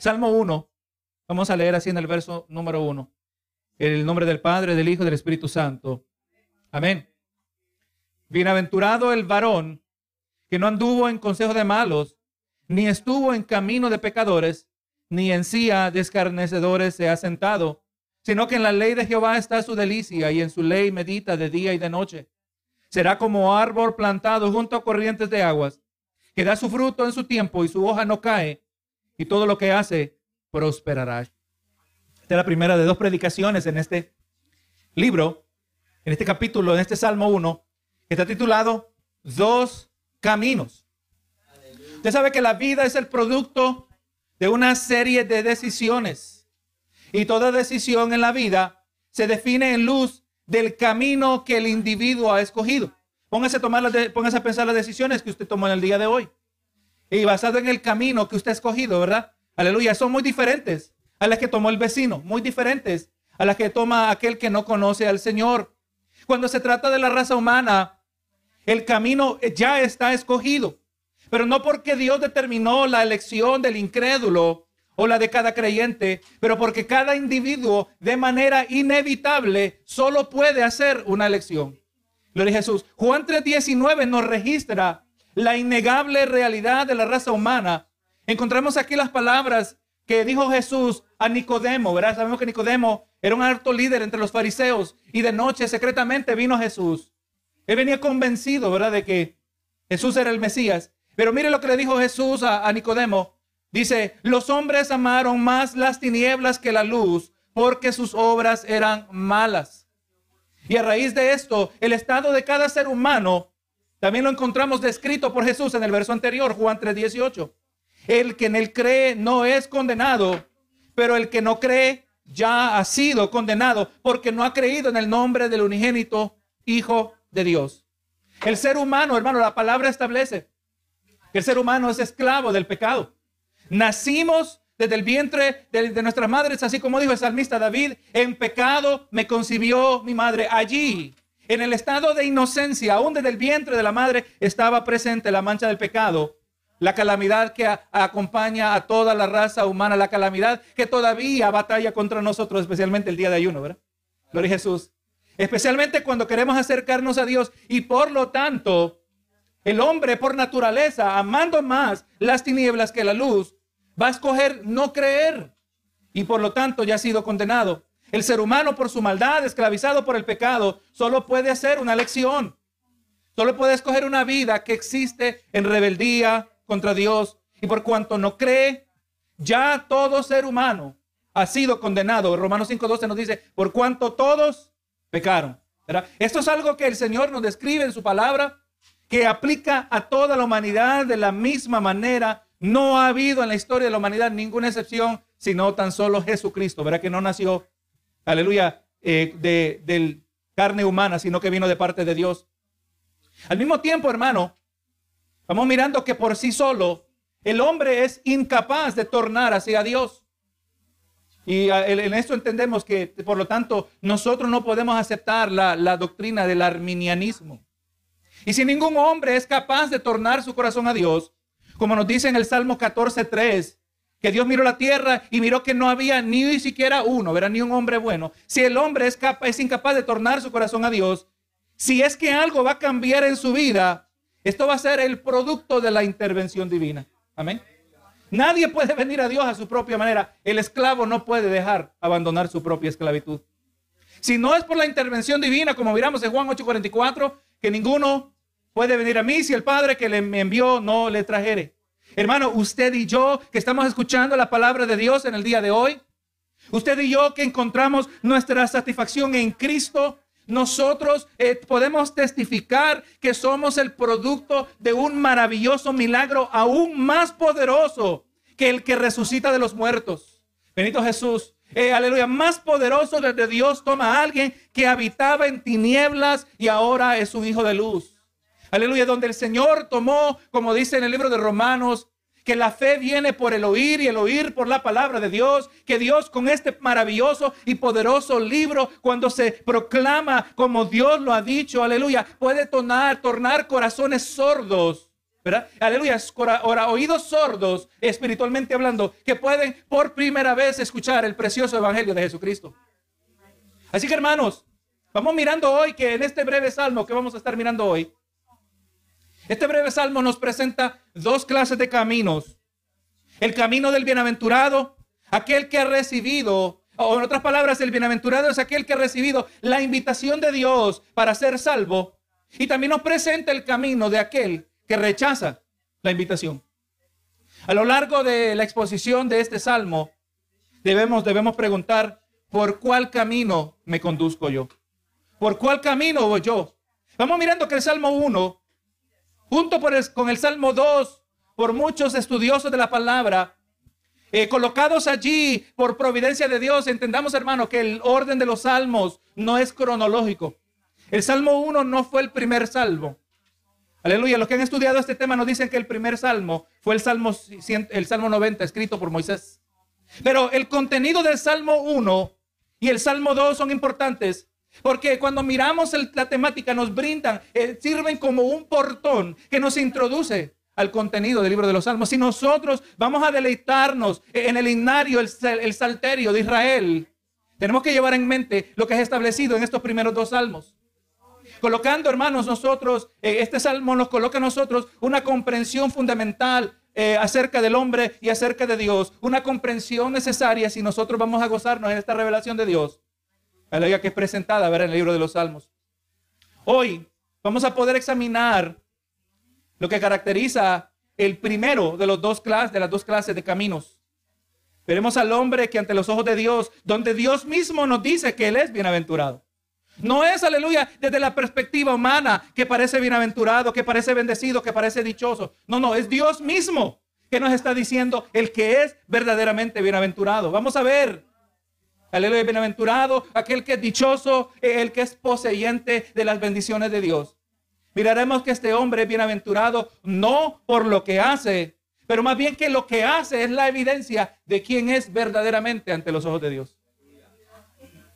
Salmo 1. Vamos a leer así en el verso número 1. el nombre del Padre, del Hijo y del Espíritu Santo. Amén. Bienaventurado el varón que no anduvo en consejo de malos, ni estuvo en camino de pecadores, ni en silla de escarnecedores se ha sentado, sino que en la ley de Jehová está su delicia y en su ley medita de día y de noche. Será como árbol plantado junto a corrientes de aguas, que da su fruto en su tiempo y su hoja no cae, y todo lo que hace prosperará. Esta es la primera de dos predicaciones en este libro, en este capítulo, en este Salmo 1, que está titulado Dos Caminos. Usted sabe que la vida es el producto de una serie de decisiones. Y toda decisión en la vida se define en luz del camino que el individuo ha escogido. Póngase a, tomar póngase a pensar las decisiones que usted tomó en el día de hoy. Y basado en el camino que usted ha escogido, ¿verdad? Aleluya, son muy diferentes a las que tomó el vecino, muy diferentes a las que toma aquel que no conoce al Señor. Cuando se trata de la raza humana, el camino ya está escogido. Pero no porque Dios determinó la elección del incrédulo o la de cada creyente, pero porque cada individuo de manera inevitable solo puede hacer una elección. Gloria a Jesús. Juan 3:19 nos registra la innegable realidad de la raza humana. Encontramos aquí las palabras que dijo Jesús a Nicodemo, ¿verdad? Sabemos que Nicodemo era un alto líder entre los fariseos y de noche secretamente vino Jesús. Él venía convencido, ¿verdad?, de que Jesús era el Mesías. Pero mire lo que le dijo Jesús a, Nicodemo. Dice, los hombres amaron más las tinieblas que la luz porque sus obras eran malas. Y a raíz de esto, el estado de cada ser humano también lo encontramos descrito por Jesús en el verso anterior, Juan 3:18. El que en él cree no es condenado, pero el que no cree ya ha sido condenado porque no ha creído en el nombre del unigénito Hijo de Dios. El ser humano, hermano, la palabra establece que el ser humano es esclavo del pecado. Nacimos desde el vientre de, nuestras madres, así como dijo el salmista David, en pecado me concibió mi madre. Allí, en el estado de inocencia, aún desde el vientre de la madre, estaba presente la mancha del pecado, la calamidad que acompaña a toda la raza humana, la calamidad que todavía batalla contra nosotros, especialmente el día de ayuno, ¿verdad? Gloria a Jesús. Especialmente cuando queremos acercarnos a Dios y por lo tanto, el hombre por naturaleza, amando más las tinieblas que la luz, va a escoger no creer y por lo tanto ya ha sido condenado. El ser humano por su maldad, esclavizado por el pecado, solo puede hacer una elección. Solo puede escoger una vida que existe en rebeldía contra Dios. Y por cuanto no cree, ya todo ser humano ha sido condenado. Romanos 5.12 nos dice, por cuanto todos pecaron. Esto es algo que el Señor nos describe en su palabra, que aplica a toda la humanidad de la misma manera no ha habido en la historia de la humanidad ninguna excepción, sino tan solo Jesucristo. Verá que no nació, aleluya, eh, de, carne humana, sino que vino de parte de Dios. Al mismo tiempo, hermano, vamos mirando que por sí solo el hombre es incapaz de tornar hacia Dios. Y en esto entendemos que, por lo tanto, nosotros no podemos aceptar la, la doctrina del arminianismo. Y si ningún hombre es capaz de tornar su corazón a Dios, como nos dice en el Salmo 14.3, que Dios miró la tierra y miró que no había ni siquiera uno, ¿verdad? Ni un hombre bueno. Si el hombre es, incapaz de tornar su corazón a Dios, si es que algo va a cambiar en su vida, esto va a ser el producto de la intervención divina. Amén. Nadie puede venir a Dios a su propia manera. El esclavo no puede dejar abandonar su propia esclavitud. Si no es por la intervención divina, como miramos en Juan 8:44, que ninguno puede venir a mí si el Padre que le envió no le trajere. Hermano, usted y yo que estamos escuchando la palabra de Dios en el día de hoy, usted y yo que encontramos nuestra satisfacción en Cristo, nosotros eh, podemos testificar que somos el producto de un maravilloso milagro aún más poderoso que el que resucita de los muertos. Benito Jesús. Eh, aleluya, más poderoso desde Dios toma a alguien que habitaba en tinieblas y ahora es un hijo de luz. Aleluya, donde el Señor tomó, como dice en el libro de Romanos, que la fe viene por el oír y el oír por la palabra de Dios, que Dios con este maravilloso y poderoso libro, cuando se proclama como Dios lo ha dicho, aleluya, puede tornar, tornar corazones sordos ¿verdad? Aleluya, ahora oídos sordos, espiritualmente hablando, que pueden por primera vez escuchar el precioso evangelio de Jesucristo. Así que hermanos, vamos mirando hoy que en este breve salmo que vamos a estar mirando hoy, este breve salmo nos presenta dos clases de caminos. El camino del bienaventurado, aquel que ha recibido, o en otras palabras, el bienaventurado es aquel que ha recibido la invitación de Dios para ser salvo. Y también nos presenta el camino de aquel que rechaza la invitación. A lo largo de la exposición de este salmo, debemos, debemos preguntar, ¿por cuál camino me conduzco yo? ¿Por cuál camino voy yo? Vamos mirando que el Salmo 1, junto con el Salmo 2, por muchos estudiosos de la palabra, eh, colocados allí por providencia de Dios, entendamos hermano que el orden de los salmos no es cronológico. El Salmo 1 no fue el primer salmo. Aleluya. Los que han estudiado este tema nos dicen que el primer salmo fue el salmo, el salmo 90, escrito por Moisés. Pero el contenido del salmo 1 y el salmo 2 son importantes porque cuando miramos la temática nos brindan, eh, sirven como un portón que nos introduce al contenido del libro de los salmos. Si nosotros vamos a deleitarnos en el himnario, el, el salterio de Israel, tenemos que llevar en mente lo que es establecido en estos primeros dos salmos. Colocando, hermanos, nosotros, eh, este salmo nos coloca a nosotros una comprensión fundamental eh, acerca del hombre y acerca de Dios, una comprensión necesaria si nosotros vamos a gozarnos en esta revelación de Dios, la que es presentada ver, en el libro de los Salmos. Hoy vamos a poder examinar lo que caracteriza el primero de, los dos de las dos clases de caminos. Veremos al hombre que ante los ojos de Dios, donde Dios mismo nos dice que Él es bienaventurado. No es, aleluya, desde la perspectiva humana que parece bienaventurado, que parece bendecido, que parece dichoso. No, no, es Dios mismo que nos está diciendo el que es verdaderamente bienaventurado. Vamos a ver. Aleluya, bienaventurado, aquel que es dichoso, el que es poseyente de las bendiciones de Dios. Miraremos que este hombre es bienaventurado no por lo que hace, pero más bien que lo que hace es la evidencia de quién es verdaderamente ante los ojos de Dios.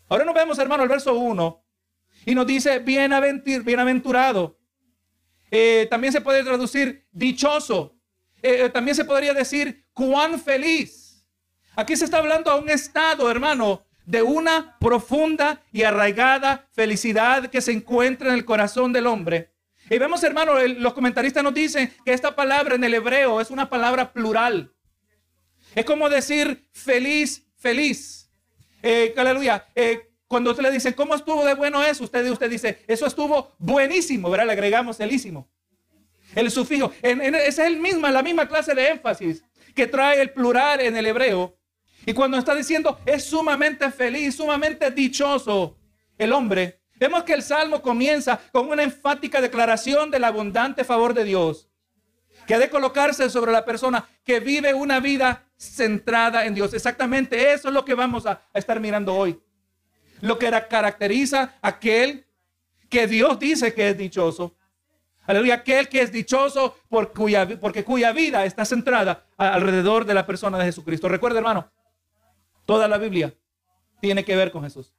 Ahora nos vemos, hermano, el verso 1 y nos dice bienaventurado. Eh, también se puede traducir dichoso. Eh, eh, también se podría decir cuán feliz. Aquí se está hablando a un estado, hermano, de una profunda y arraigada felicidad que se encuentra en el corazón del hombre. Y vemos, hermano, los comentaristas nos dicen que esta palabra en el hebreo es una palabra plural. Es como decir feliz, feliz. aleluya. Cuando usted le dice, ¿cómo estuvo de bueno eso? Usted, usted dice, eso estuvo buenísimo, ¿verdad? Le agregamos elísimo. El sufijo. esa es el misma, la misma clase de énfasis que trae el plural en el hebreo. Y cuando está diciendo, es sumamente feliz, sumamente dichoso el hombre, vemos que el salmo comienza con una enfática declaración del abundante favor de Dios, que ha de colocarse sobre la persona que vive una vida centrada en Dios. Exactamente eso es lo que vamos a estar mirando hoy lo que caracteriza a aquel que Dios dice que es dichoso. Aleluya, aquel que es dichoso por cuya, porque cuya vida está centrada alrededor de la persona de Jesucristo. Recuerda, hermano, toda la Biblia tiene que ver con Jesús.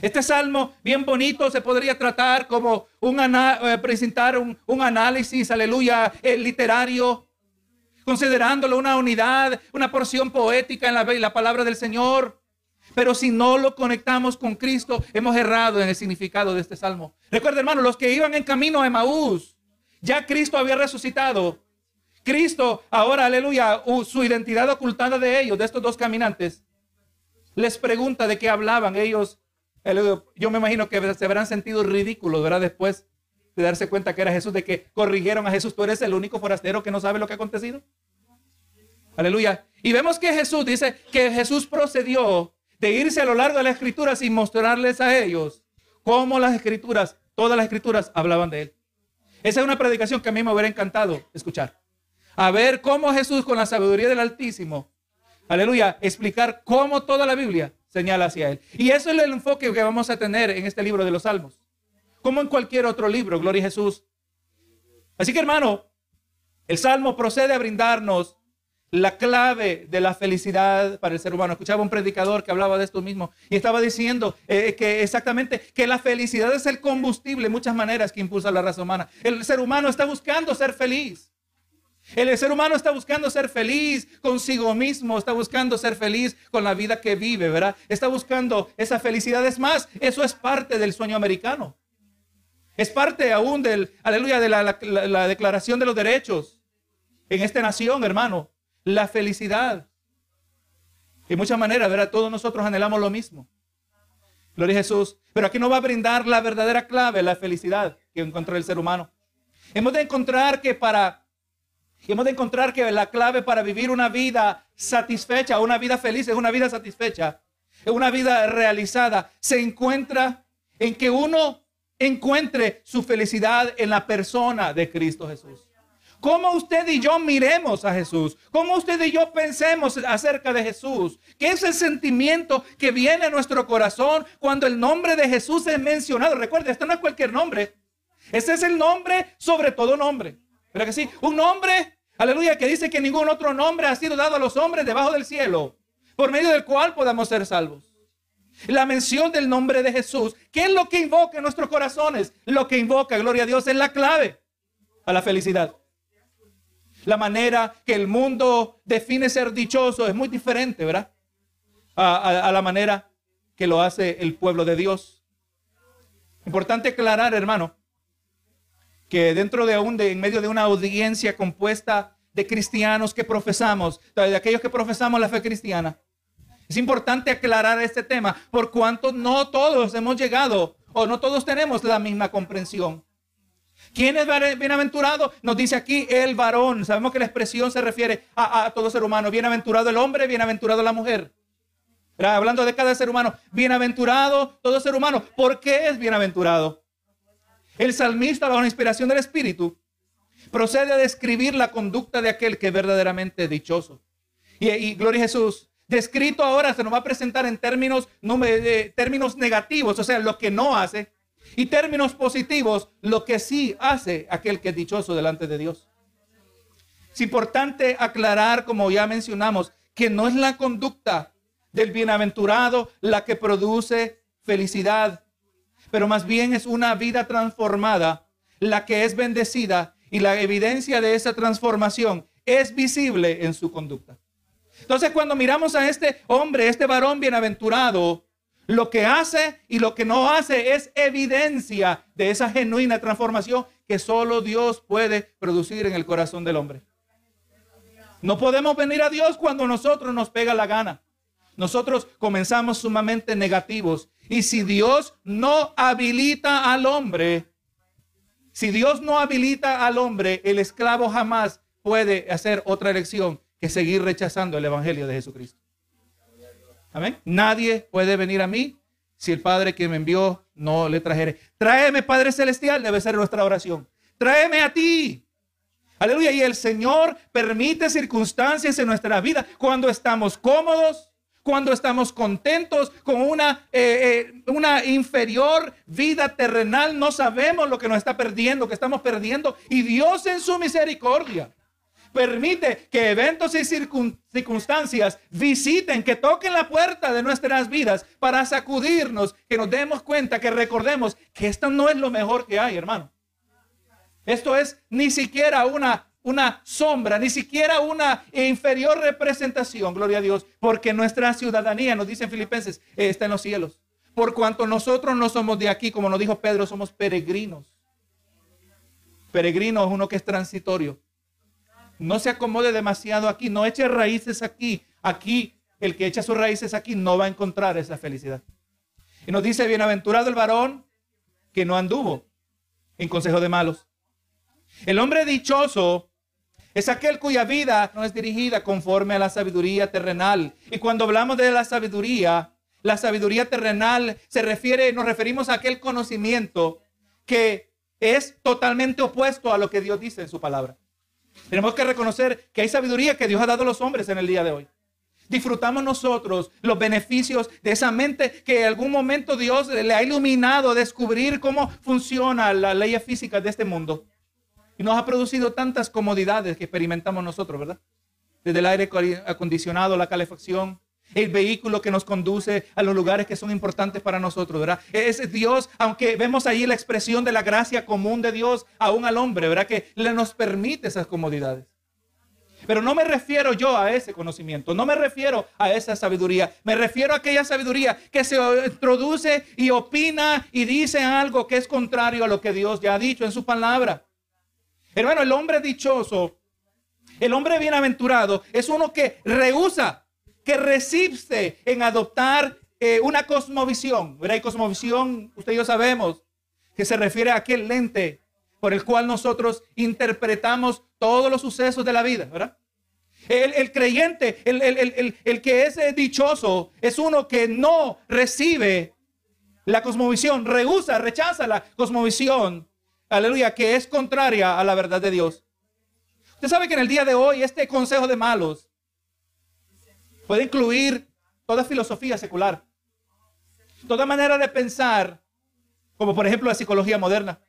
Este salmo bien bonito se podría tratar como un eh, presentar un, análisis, aleluya, eh, literario, considerándolo una unidad, una porción poética en la, la palabra del Señor. Pero si no lo conectamos con Cristo, hemos errado en el significado de este salmo. Recuerda, hermano, los que iban en camino a Emaús, ya Cristo había resucitado. Cristo, ahora, aleluya, su identidad ocultada de ellos, de estos dos caminantes, les pregunta de qué hablaban ellos. Yo me imagino que se habrán sentido ridículos, ¿verdad? Después de darse cuenta que era Jesús, de que corrigieron a Jesús. Tú eres el único forastero que no sabe lo que ha acontecido. Aleluya. Y vemos que Jesús dice que Jesús procedió de irse a lo largo de las escrituras y mostrarles a ellos cómo las escrituras, todas las escrituras hablaban de él. Esa es una predicación que a mí me hubiera encantado escuchar. A ver cómo Jesús con la sabiduría del Altísimo, aleluya, explicar cómo toda la Biblia señala hacia él. Y eso es el enfoque que vamos a tener en este libro de los Salmos, como en cualquier otro libro, Gloria a Jesús. Así que hermano, el Salmo procede a brindarnos la clave de la felicidad para el ser humano. Escuchaba un predicador que hablaba de esto mismo y estaba diciendo eh, que exactamente que la felicidad es el combustible, muchas maneras que impulsa la raza humana. El ser humano está buscando ser feliz. El ser humano está buscando ser feliz consigo mismo, está buscando ser feliz con la vida que vive, ¿verdad? Está buscando esa felicidad. Es más, eso es parte del sueño americano. Es parte aún del, aleluya, de la, la declaración de los derechos en esta nación, hermano. La felicidad. De muchas maneras, ¿verdad? Todos nosotros anhelamos lo mismo. Gloria a Jesús. Pero aquí no va a brindar la verdadera clave, la felicidad que encontró el ser humano. Hemos de encontrar que para, hemos de encontrar que la clave para vivir una vida satisfecha, una vida feliz, es una vida satisfecha, es una vida realizada, se encuentra en que uno encuentre su felicidad en la persona de Cristo Jesús. Cómo usted y yo miremos a Jesús, cómo usted y yo pensemos acerca de Jesús, qué es el sentimiento que viene a nuestro corazón cuando el nombre de Jesús es mencionado. Recuerde, esto no es cualquier nombre. Ese es el nombre sobre todo nombre. ¿Verdad que sí? Un nombre, aleluya, que dice que ningún otro nombre ha sido dado a los hombres debajo del cielo, por medio del cual podamos ser salvos. La mención del nombre de Jesús, ¿qué es lo que invoca en nuestros corazones? Lo que invoca, gloria a Dios, es la clave a la felicidad. La manera que el mundo define ser dichoso es muy diferente, ¿verdad? A, la manera que lo hace el pueblo de Dios. Importante aclarar, hermano, que dentro de un, de, en medio de una audiencia compuesta de cristianos que profesamos, de aquellos que profesamos la fe cristiana, es importante aclarar este tema, por cuanto no todos hemos llegado o no todos tenemos la misma comprensión. ¿Quién es bienaventurado? Nos dice aquí el varón. Sabemos que la expresión se refiere a, todo ser humano. Bienaventurado el hombre, bienaventurado la mujer. Hablando de cada ser humano. Bienaventurado todo ser humano. ¿Por qué es bienaventurado? El salmista, bajo la inspiración del Espíritu, procede a describir la conducta de aquel que es verdaderamente dichoso. Y, gloria a Jesús. Descrito ahora se nos va a presentar en términos, términos negativos, o sea, lo que no hace y términos positivos, lo que sí hace aquel que es dichoso delante de Dios. Es importante aclarar, como ya mencionamos, que no es la conducta del bienaventurado la que produce felicidad, pero más bien es una vida transformada la que es bendecida y la evidencia de esa transformación es visible en su conducta. Entonces cuando miramos a este hombre, este varón bienaventurado, lo que hace y lo que no hace es evidencia de esa genuina transformación que solo Dios puede producir en el corazón del hombre. No podemos venir a Dios cuando nosotros nos pega la gana. Nosotros comenzamos sumamente negativos. Y si Dios no habilita al hombre, si Dios no habilita al hombre, el esclavo jamás puede hacer otra elección que seguir rechazando el Evangelio de Jesucristo. Amén. Nadie puede venir a mí si el Padre que me envió no le trajere. Tráeme, Padre Celestial, debe ser nuestra oración. Tráeme a ti. Aleluya. Y el Señor permite circunstancias en nuestra vida cuando estamos cómodos, cuando estamos contentos con una, eh, eh, una inferior vida terrenal. No sabemos lo que nos está perdiendo, que estamos perdiendo. Y Dios en su misericordia permite que eventos y circunstancias visiten, que toquen la puerta de nuestras vidas para sacudirnos, que nos demos cuenta, que recordemos que esto no es lo mejor que hay, hermano. Esto es ni siquiera una, una sombra, ni siquiera una inferior representación, gloria a Dios, porque nuestra ciudadanía, nos dicen Filipenses, está en los cielos. Por cuanto nosotros no somos de aquí, como nos dijo Pedro, somos peregrinos. Peregrino es uno que es transitorio. No se acomode demasiado aquí, no eche raíces aquí. Aquí, el que echa sus raíces aquí no va a encontrar esa felicidad. Y nos dice, bienaventurado el varón que no anduvo en consejo de malos. El hombre dichoso es aquel cuya vida no es dirigida conforme a la sabiduría terrenal. Y cuando hablamos de la sabiduría, la sabiduría terrenal se refiere, nos referimos a aquel conocimiento que es totalmente opuesto a lo que Dios dice en su palabra. Tenemos que reconocer que hay sabiduría que Dios ha dado a los hombres en el día de hoy. Disfrutamos nosotros los beneficios de esa mente que en algún momento Dios le ha iluminado a descubrir cómo funciona la ley física de este mundo. Y nos ha producido tantas comodidades que experimentamos nosotros, ¿verdad? Desde el aire acondicionado, la calefacción, el vehículo que nos conduce a los lugares que son importantes para nosotros, ¿verdad? Es Dios, aunque vemos ahí la expresión de la gracia común de Dios aún al hombre, ¿verdad? Que le nos permite esas comodidades. Pero no me refiero yo a ese conocimiento, no me refiero a esa sabiduría, me refiero a aquella sabiduría que se introduce y opina y dice algo que es contrario a lo que Dios ya ha dicho en su palabra. Hermano, el hombre dichoso, el hombre bienaventurado es uno que rehúsa, que resiste en adoptar eh, una cosmovisión. ¿verdad? Y cosmovisión, usted y yo sabemos, que se refiere a aquel lente por el cual nosotros interpretamos todos los sucesos de la vida, ¿verdad? El, creyente, el, el, que es eh, dichoso, es uno que no recibe la cosmovisión, rehúsa, rechaza la cosmovisión, aleluya, que es contraria a la verdad de Dios. Usted sabe que en el día de hoy este consejo de malos puede incluir toda filosofía secular, toda manera de pensar, como por ejemplo la psicología moderna.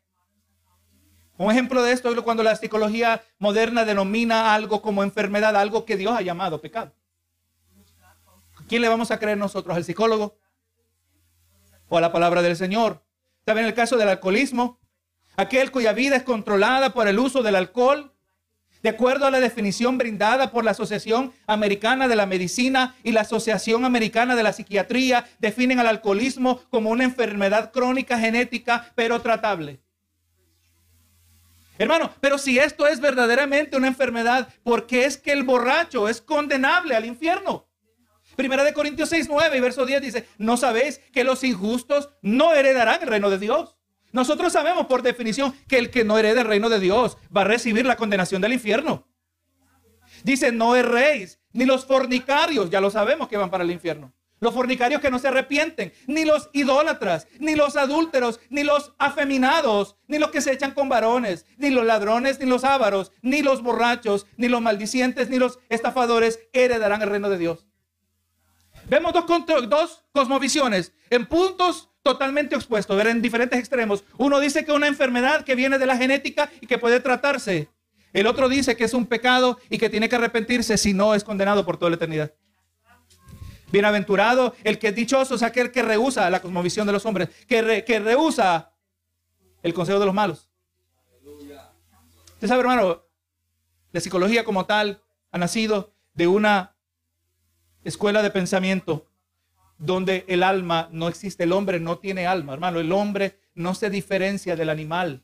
Un ejemplo de esto es cuando la psicología moderna denomina algo como enfermedad, algo que Dios ha llamado pecado. ¿A quién le vamos a creer nosotros? ¿Al psicólogo? ¿O a la palabra del Señor? ¿Saben el caso del alcoholismo? Aquel cuya vida es controlada por el uso del alcohol, de acuerdo a la definición brindada por la Asociación Americana de la Medicina y la Asociación Americana de la Psiquiatría, definen al alcoholismo como una enfermedad crónica genética, pero tratable. Hermano, pero si esto es verdaderamente una enfermedad, ¿por qué es que el borracho es condenable al infierno? Primera de Corintios 6, 9 y verso 10 dice, ¿no sabéis que los injustos no heredarán el reino de Dios? Nosotros sabemos por definición que el que no herede el reino de Dios va a recibir la condenación del infierno. Dice, no erréis, ni los fornicarios, ya lo sabemos que van para el infierno los fornicarios que no se arrepienten, ni los idólatras, ni los adúlteros, ni los afeminados, ni los que se echan con varones, ni los ladrones, ni los ávaros, ni los borrachos, ni los maldicientes, ni los estafadores heredarán el reino de Dios. Vemos dos, dos cosmovisiones en puntos totalmente expuestos, en diferentes extremos. Uno dice que es una enfermedad que viene de la genética y que puede tratarse. El otro dice que es un pecado y que tiene que arrepentirse si no es condenado por toda la eternidad. Bienaventurado el que es dichoso es aquel que rehúsa la cosmovisión de los hombres, que, que rehúsa el consejo de los malos. Usted sabe, hermano, la psicología como tal ha nacido de una escuela de pensamiento donde el alma no existe, el hombre no tiene alma, hermano, el hombre no se diferencia del animal.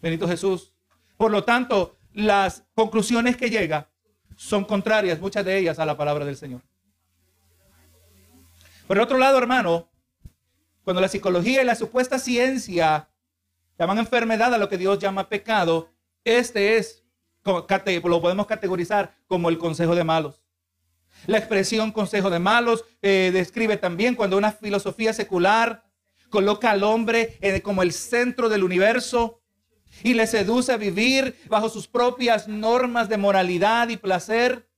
Benito Jesús. Por lo tanto, las conclusiones que llega son contrarias, muchas de ellas, a la palabra del Señor. Por el otro lado, hermano, cuando la psicología y la supuesta ciencia llaman enfermedad a lo que Dios llama pecado, este es, lo podemos categorizar como el consejo de malos. La expresión consejo de malos eh, describe también cuando una filosofía secular coloca al hombre eh, como el centro del universo y le seduce a vivir bajo sus propias normas de moralidad y placer.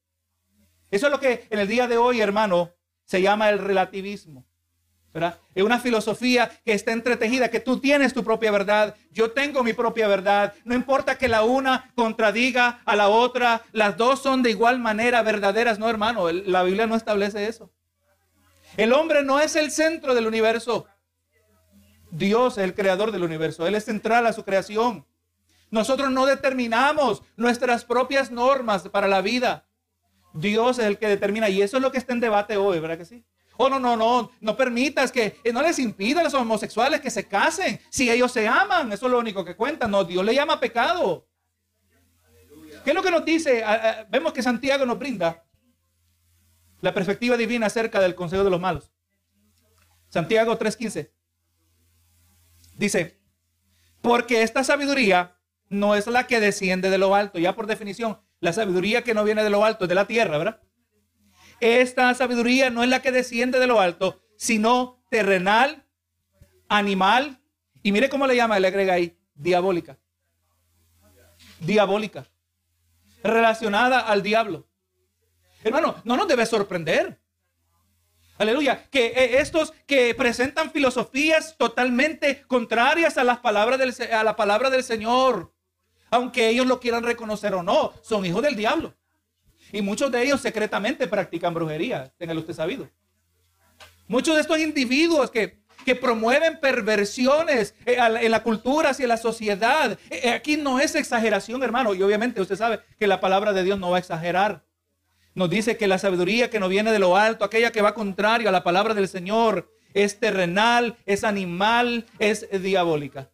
Eso es lo que en el día de hoy, hermano, se llama el relativismo. Es una filosofía que está entretejida, que tú tienes tu propia verdad, yo tengo mi propia verdad. No importa que la una contradiga a la otra, las dos son de igual manera verdaderas. No, hermano, la Biblia no establece eso. El hombre no es el centro del universo. Dios es el creador del universo. Él es central a su creación. Nosotros no determinamos nuestras propias normas para la vida. Dios es el que determina y eso es lo que está en debate hoy, ¿verdad que sí? Oh, no, no, no, no permitas que, eh, no les impida a los homosexuales que se casen. Si ellos se aman, eso es lo único que cuenta. No, Dios le llama pecado. ¿Qué es lo que nos dice? vemos que Santiago nos brinda la perspectiva divina acerca del consejo de los malos. Santiago 3:15 dice, porque esta sabiduría no es la que desciende de lo alto, ya por definición, la sabiduría que no viene de lo alto, es de la tierra, ¿verdad? Esta sabiduría no es la que desciende de lo alto, sino terrenal, animal, y mire cómo le llama, le agrega ahí, diabólica. Diabólica. Relacionada al diablo. Hermano, no nos debe sorprender. Aleluya. Que eh, estos que presentan filosofías totalmente contrarias a las palabras del, a la palabra del Señor aunque ellos lo quieran reconocer o no, son hijos del diablo. Y muchos de ellos secretamente practican brujería, téngalo usted sabido. Muchos de estos individuos que, que promueven perversiones eh, en la cultura, hacia la sociedad. Eh, eh, aquí no es exageración, hermano. Y obviamente usted sabe que la palabra de Dios no va a exagerar. Nos dice que la sabiduría que no viene de lo alto, aquella que va contrario a la palabra del Señor, es terrenal, es animal, es diabólica.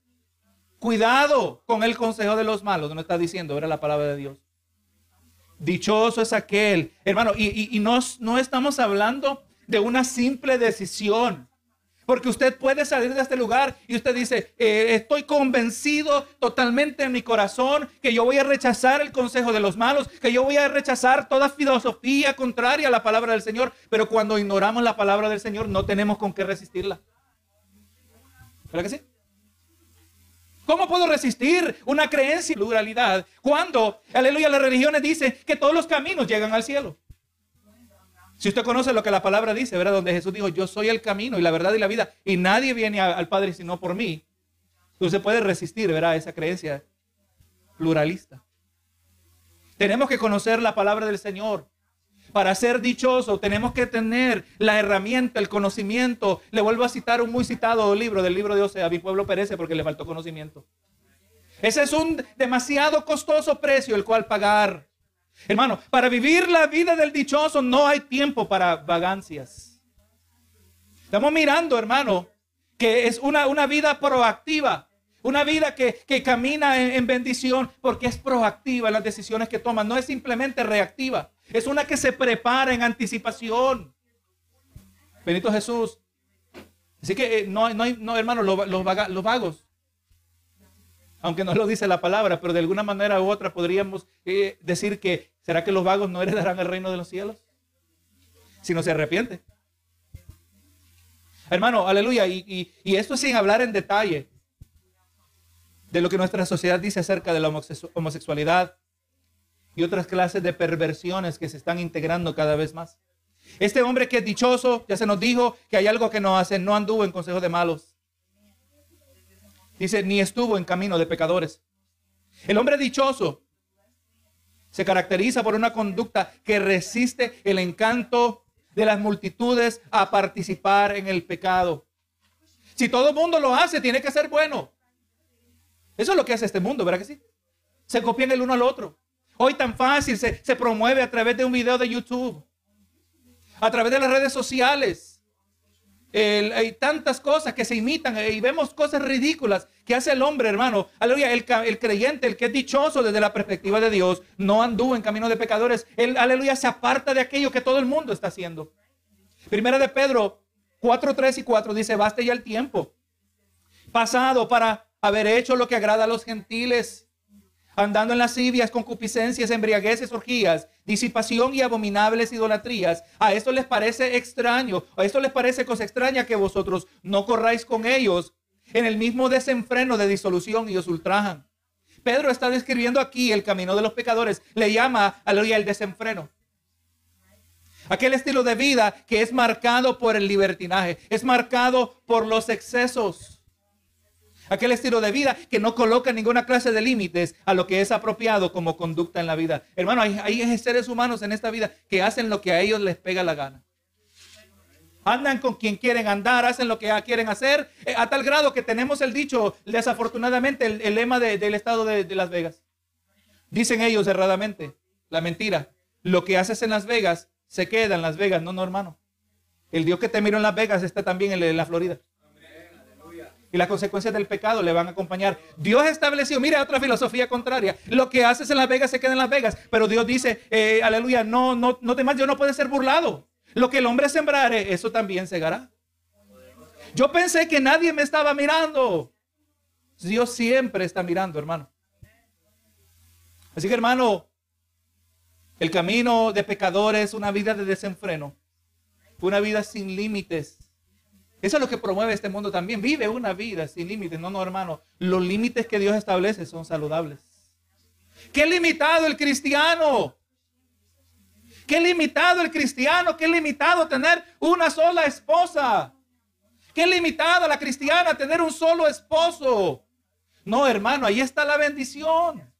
Cuidado con el consejo de los malos, no está diciendo, era la palabra de Dios. Dichoso es aquel, hermano, y, no estamos hablando de una simple decisión. Porque usted puede salir de este lugar y usted dice, eh, estoy convencido totalmente en mi corazón que yo voy a rechazar el consejo de los malos, que yo voy a rechazar toda filosofía contraria a la palabra del Señor. Pero cuando ignoramos la palabra del Señor no tenemos con qué resistirla. ¿Verdad que sí? ¿Cómo puedo resistir una creencia y pluralidad cuando, aleluya, las religiones dicen que todos los caminos llegan al cielo? Si usted conoce lo que la palabra dice, ¿verdad? Donde Jesús dijo, yo soy el camino y la verdad y la vida, y nadie viene al Padre sino por mí. Usted puede resistir, ¿verdad? Esa creencia pluralista. Tenemos que conocer la palabra del Señor. Para ser dichoso tenemos que tener la herramienta, el conocimiento. Le vuelvo a citar un muy citado libro del libro de Osea, mi pueblo perece porque le faltó conocimiento. Ese es un demasiado costoso precio el cual pagar. Hermano, para vivir la vida del dichoso no hay tiempo para vagancias. Estamos mirando, hermano, que es una, una vida proactiva. Una vida que, camina en, en, bendición porque es proactiva en las decisiones que toma. No es simplemente reactiva. Es una que se prepara en anticipación. Benito Jesús. Así que eh, no, no, no hermano, los, los, vagos aunque no lo dice la palabra, pero de alguna manera u otra podríamos eh, decir que, ¿será que los vagos no heredarán el reino de los cielos? Si no se arrepiente. Hermano, aleluya, y, y esto sin hablar en detalle de lo que nuestra sociedad dice acerca de la homosexualidad y otras clases de perversiones que se están integrando cada vez más. Este hombre que es dichoso, ya se nos dijo que hay algo que no hace, no anduvo en consejo de malos. Dice, ni estuvo en camino de pecadores. El hombre dichoso se caracteriza por una conducta que resiste el encanto de las multitudes a participar en el pecado. Si todo el mundo lo hace, tiene que ser bueno. Eso es lo que hace este mundo, ¿verdad que sí? Se copian el uno al otro. Hoy tan fácil se, se promueve a través de un video de YouTube, a través de las redes sociales hay tantas cosas que se imitan eh, y vemos cosas ridículas que hace el hombre, hermano. Aleluya, el, el, creyente, el que es dichoso desde la perspectiva de Dios, no anduvo en camino de pecadores. Él, aleluya, se aparta de aquello que todo el mundo está haciendo. Primera de Pedro 4, 3 y 4 dice, basta ya el tiempo pasado para haber hecho lo que agrada a los gentiles andando en lascivias, concupiscencias, embriagueces, orgías, disipación y abominables idolatrías. A esto les parece extraño, a esto les parece cosa extraña que vosotros no corráis con ellos en el mismo desenfreno de disolución y os ultrajan. Pedro está describiendo aquí el camino de los pecadores, le llama aleluya el desenfreno. Aquel estilo de vida que es marcado por el libertinaje, es marcado por los excesos aquel estilo de vida que no coloca ninguna clase de límites a lo que es apropiado como conducta en la vida. Hermano, hay, seres humanos en esta vida que hacen lo que a ellos les pega la gana. Andan con quien quieren andar, hacen lo que quieren hacer, eh, a tal grado que tenemos el dicho, desafortunadamente, el, lema del estado de, de Las Vegas. Dicen ellos erradamente, la mentira, lo que haces en Las Vegas se queda en Las Vegas, no, no, hermano. El Dios que te miró en Las Vegas está también en la Florida y las consecuencias del pecado le van a acompañar. Dios estableció, mira otra filosofía contraria, lo que haces en Las Vegas se queda en Las Vegas, pero Dios dice, eh, aleluya, no, no, no temas, Dios no puede ser burlado. Lo que el hombre sembrare, eso también segará. Yo pensé que nadie me estaba mirando. Dios siempre está mirando, hermano. Así que, hermano, el camino de pecadores es una vida de desenfreno, una vida sin límites. Eso es lo que promueve este mundo también. Vive una vida sin límites. No, no, hermano. Los límites que Dios establece son saludables. Qué limitado el cristiano. Qué limitado el cristiano. Qué limitado tener una sola esposa. Qué limitada la cristiana tener un solo esposo. No, hermano, ahí está la bendición.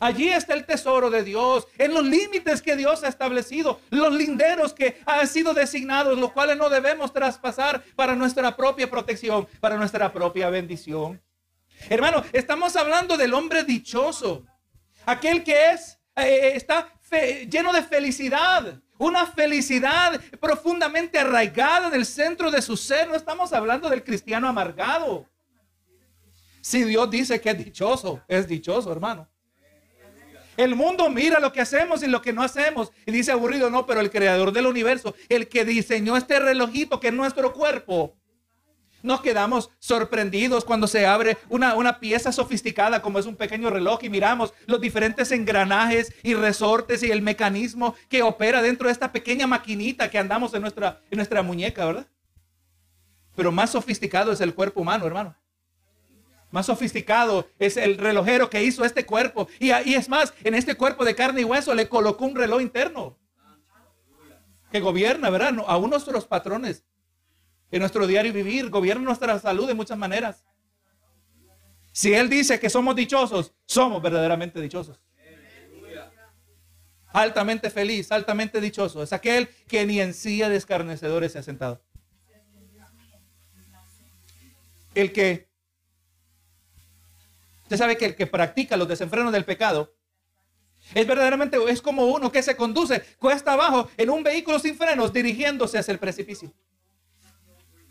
Allí está el tesoro de Dios, en los límites que Dios ha establecido, los linderos que han sido designados, los cuales no debemos traspasar para nuestra propia protección, para nuestra propia bendición. Hermano, estamos hablando del hombre dichoso, aquel que es, eh, está lleno de felicidad, una felicidad profundamente arraigada en el centro de su ser. No estamos hablando del cristiano amargado. Si Dios dice que es dichoso, es dichoso, hermano. El mundo mira lo que hacemos y lo que no hacemos y dice aburrido, no, pero el creador del universo, el que diseñó este relojito que es nuestro cuerpo, nos quedamos sorprendidos cuando se abre una, una, pieza sofisticada como es un pequeño reloj y miramos los diferentes engranajes y resortes y el mecanismo que opera dentro de esta pequeña maquinita que andamos en nuestra, en nuestra muñeca, ¿verdad? Pero más sofisticado es el cuerpo humano, hermano. Más sofisticado es el relojero que hizo este cuerpo. Y, y es más, en este cuerpo de carne y hueso le colocó un reloj interno que gobierna, ¿verdad? Aún nuestros patrones en nuestro diario vivir, gobierna nuestra salud de muchas maneras. Si Él dice que somos dichosos, somos verdaderamente dichosos. Altamente feliz, altamente dichoso. Es aquel que ni en silla de escarnecedores se ha sentado. El que Usted sabe que el que practica los desenfrenos del pecado es verdaderamente, es como uno que se conduce cuesta abajo en un vehículo sin frenos dirigiéndose hacia el precipicio.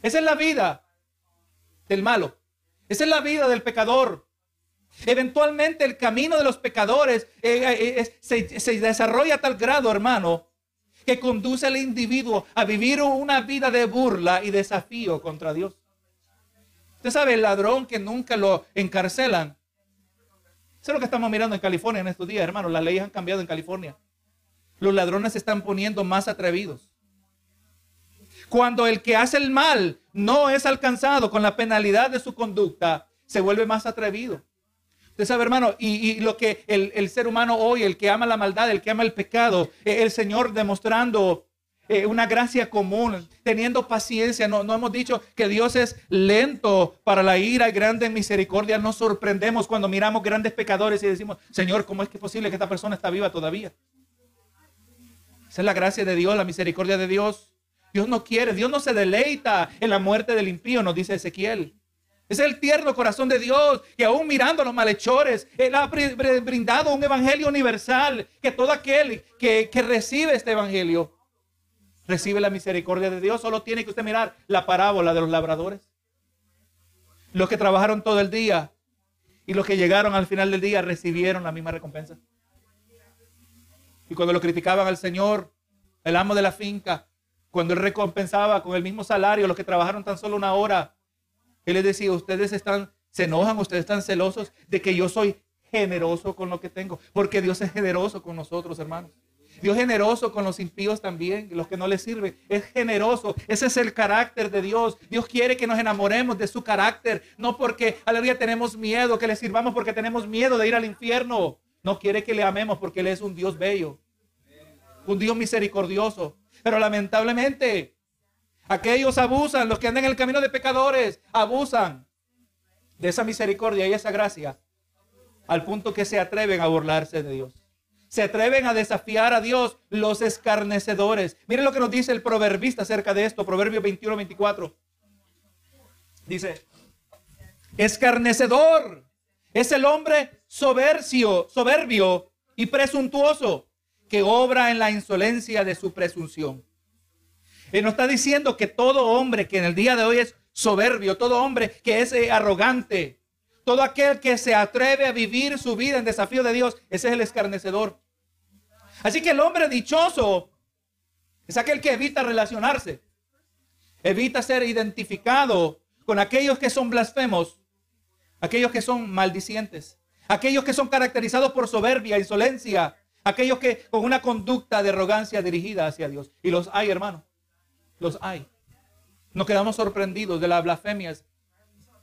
Esa es la vida del malo. Esa es la vida del pecador. Eventualmente el camino de los pecadores eh, eh, eh, se, se desarrolla a tal grado, hermano, que conduce al individuo a vivir una vida de burla y desafío contra Dios. Usted sabe, el ladrón que nunca lo encarcelan eso es lo que estamos mirando en California en estos días, hermanos. Las leyes han cambiado en California. Los ladrones se están poniendo más atrevidos. Cuando el que hace el mal no es alcanzado con la penalidad de su conducta, se vuelve más atrevido. Usted sabe, hermano, y, lo que el, ser humano hoy, el que ama la maldad, el que ama el pecado, eh, el Señor demostrando eh, una gracia común, teniendo paciencia. No, no hemos dicho que Dios es lento para la ira grande en misericordia. Nos sorprendemos cuando miramos grandes pecadores y decimos, Señor, ¿cómo es que es posible que esta persona está viva todavía? Esa es la gracia de Dios, la misericordia de Dios. Dios no quiere, Dios no se deleita en la muerte del impío, nos dice Ezequiel. Es el tierno corazón de Dios que aún mirando a los malhechores, Él ha brindado un evangelio universal, que todo aquel que, que recibe este evangelio recibe la misericordia de Dios. Solo tiene que usted mirar la parábola de los labradores. Los que trabajaron todo el día y los que llegaron al final del día recibieron la misma recompensa. Y cuando lo criticaban al Señor, el amo de la finca, cuando él recompensaba con el mismo salario los que trabajaron tan solo una hora, él les decía, ustedes están, se enojan, ustedes están celosos de que yo soy generoso con lo que tengo, porque Dios es generoso con nosotros, hermanos. Dios generoso con los impíos también, los que no le sirven. Es generoso. Ese es el carácter de Dios. Dios quiere que nos enamoremos de su carácter. No porque, aleluya, tenemos miedo, que le sirvamos porque tenemos miedo de ir al infierno. No quiere que le amemos porque Él es un Dios bello. Un Dios misericordioso. Pero lamentablemente, aquellos abusan, los que andan en el camino de pecadores, abusan de esa misericordia y esa gracia. Al punto que se atreven a burlarse de Dios se atreven a desafiar a Dios los escarnecedores. Miren lo que nos dice el proverbista acerca de esto, Proverbio 21, 24. Dice, escarnecedor es el hombre soberbio, y presuntuoso que obra en la insolencia de su presunción. Él nos está diciendo que todo hombre que en el día de hoy es soberbio, todo hombre que es eh, arrogante, todo aquel que se atreve a vivir su vida en desafío de Dios, ese es el escarnecedor. Así que el hombre dichoso es aquel que evita relacionarse, evita ser identificado con aquellos que son blasfemos, aquellos que son maldicientes, aquellos que son caracterizados por soberbia, insolencia, aquellos que con una conducta de arrogancia dirigida hacia Dios. Y los hay, hermano, los hay. Nos quedamos sorprendidos de las blasfemias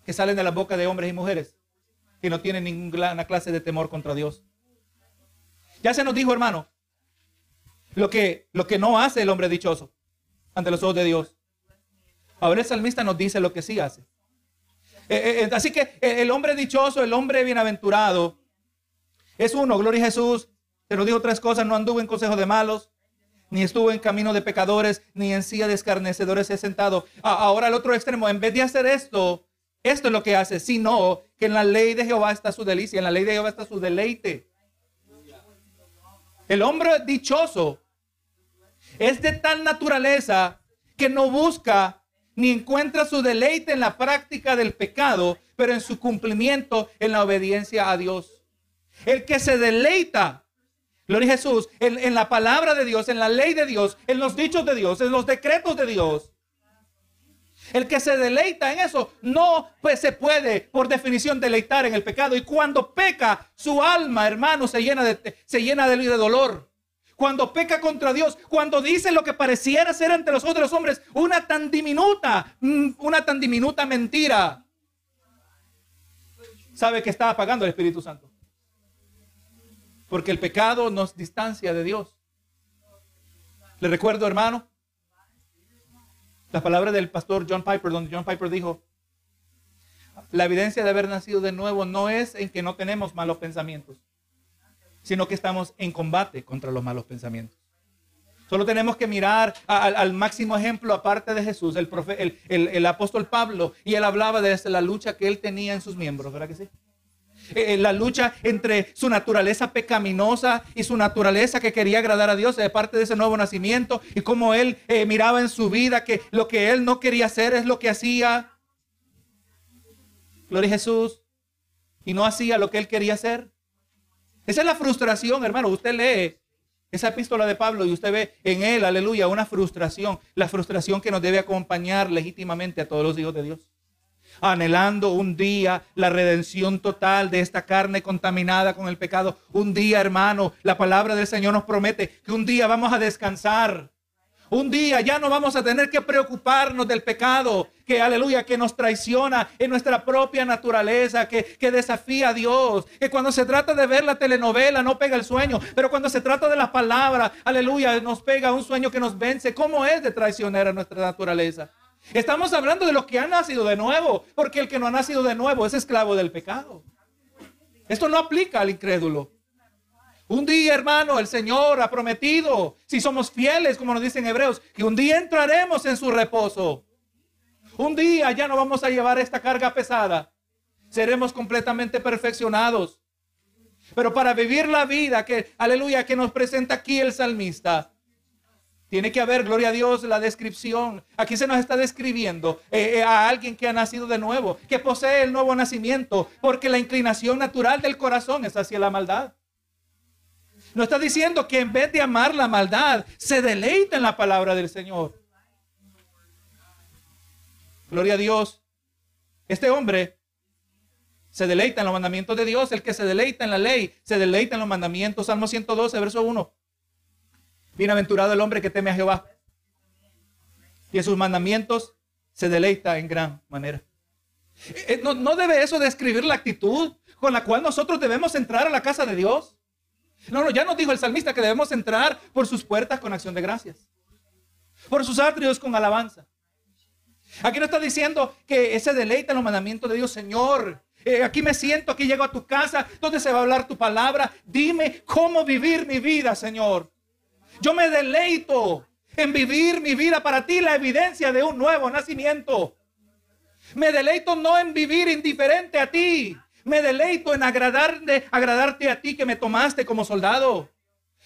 que salen de la boca de hombres y mujeres que no tienen ninguna clase de temor contra Dios. Ya se nos dijo, hermano, lo que, lo que no hace el hombre dichoso ante los ojos de Dios. Ahora el salmista nos dice lo que sí hace. Eh, eh, eh, así que el hombre dichoso, el hombre bienaventurado, Es uno, gloria a Jesús. Te lo digo tres cosas, no anduvo en consejo de malos, ni estuvo en camino de pecadores, ni en silla de escarnecedores he sentado. ahora el otro extremo, en vez de hacer esto, esto es lo que hace, sino que en la ley de Jehová está su delicia, en la ley de Jehová está su deleite. El hombre dichoso es de tal naturaleza que no busca ni encuentra su deleite en la práctica del pecado, pero en su cumplimiento en la obediencia a Dios. El que se deleita, gloria a Jesús, en, la palabra de Dios, en la ley de Dios, en los dichos de Dios, en los decretos de Dios. El que se deleita en eso no pues, se puede, por definición, deleitar en el pecado. Y cuando peca, su alma, hermano, se llena de, se llena de, de dolor cuando peca contra Dios, cuando dice lo que pareciera ser ante los otros hombres una tan diminuta, mm, una tan diminuta mentira, sabe que está apagando el Espíritu Santo. Porque el pecado nos distancia de Dios. Le recuerdo, hermano, las palabras del pastor John Piper, donde John Piper dijo, la evidencia de haber nacido de nuevo no es en que no tenemos malos pensamientos sino que estamos en combate contra los malos pensamientos. Solo tenemos que mirar al máximo ejemplo, aparte de Jesús, el, el, apóstol Pablo, y él hablaba de la lucha que él tenía en sus miembros, ¿verdad que sí? Eh, eh, la lucha entre su naturaleza pecaminosa y su naturaleza que quería agradar a Dios de parte de ese nuevo nacimiento y cómo él eh, miraba en su vida que lo que él no quería hacer es lo que hacía. Gloria a Jesús. Y no hacía lo que él quería hacer. Esa es la frustración, hermano. Usted lee esa epístola de Pablo y usted ve en él, aleluya, una frustración. La frustración que nos debe acompañar legítimamente a todos los hijos de Dios. Anhelando un día la redención total de esta carne contaminada con el pecado. Un día, hermano, la palabra del Señor nos promete que un día vamos a descansar. Un día ya no vamos a tener que preocuparnos del pecado, que aleluya, que nos traiciona en nuestra propia naturaleza, que, que desafía a Dios, que cuando se trata de ver la telenovela no pega el sueño, pero cuando se trata de la palabra, aleluya, nos pega un sueño que nos vence. ¿Cómo es de traicionera nuestra naturaleza? Estamos hablando de los que han nacido de nuevo, porque el que no ha nacido de nuevo es esclavo del pecado. Esto no aplica al incrédulo. Un día, hermano, el Señor ha prometido, si somos fieles, como nos dicen hebreos, que un día entraremos en su reposo. Un día ya no vamos a llevar esta carga pesada. Seremos completamente perfeccionados. Pero para vivir la vida que, aleluya, que nos presenta aquí el salmista, tiene que haber, gloria a Dios, la descripción. Aquí se nos está describiendo eh, eh, a alguien que ha nacido de nuevo, que posee el nuevo nacimiento, porque la inclinación natural del corazón es hacia la maldad. No está diciendo que en vez de amar la maldad, se deleita en la palabra del Señor. Gloria a Dios. Este hombre se deleita en los mandamientos de Dios. El que se deleita en la ley, se deleita en los mandamientos. Salmo 112, verso 1. Bienaventurado el hombre que teme a Jehová. Y en sus mandamientos se deleita en gran manera. Eh, eh, ¿No, debe eso describir la actitud con la cual nosotros debemos entrar a la casa de Dios? No, no, ya nos dijo el salmista que debemos entrar por sus puertas con acción de gracias. Por sus atrios con alabanza. Aquí no está diciendo que ese deleite en los mandamientos de Dios, Señor. Eh, aquí me siento, aquí llego a tu casa, donde se va a hablar tu palabra. Dime cómo vivir mi vida, Señor. Yo me deleito en vivir mi vida para ti, la evidencia de un nuevo nacimiento. Me deleito no en vivir indiferente a ti, me deleito en agradarte, agradarte a ti que me tomaste como soldado.